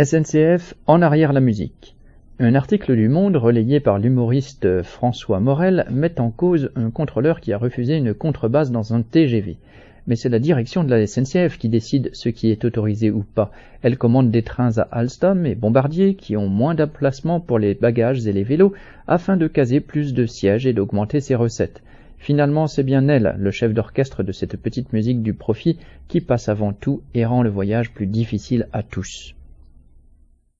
SNCF en arrière la musique. Un article du Monde relayé par l'humoriste François Morel met en cause un contrôleur qui a refusé une contrebasse dans un TGV. Mais c'est la direction de la SNCF qui décide ce qui est autorisé ou pas. Elle commande des trains à Alstom et Bombardier qui ont moins d'emplacements pour les bagages et les vélos afin de caser plus de sièges et d'augmenter ses recettes. Finalement, c'est bien elle, le chef d'orchestre de cette petite musique du profit, qui passe avant tout et rend le voyage plus difficile à tous.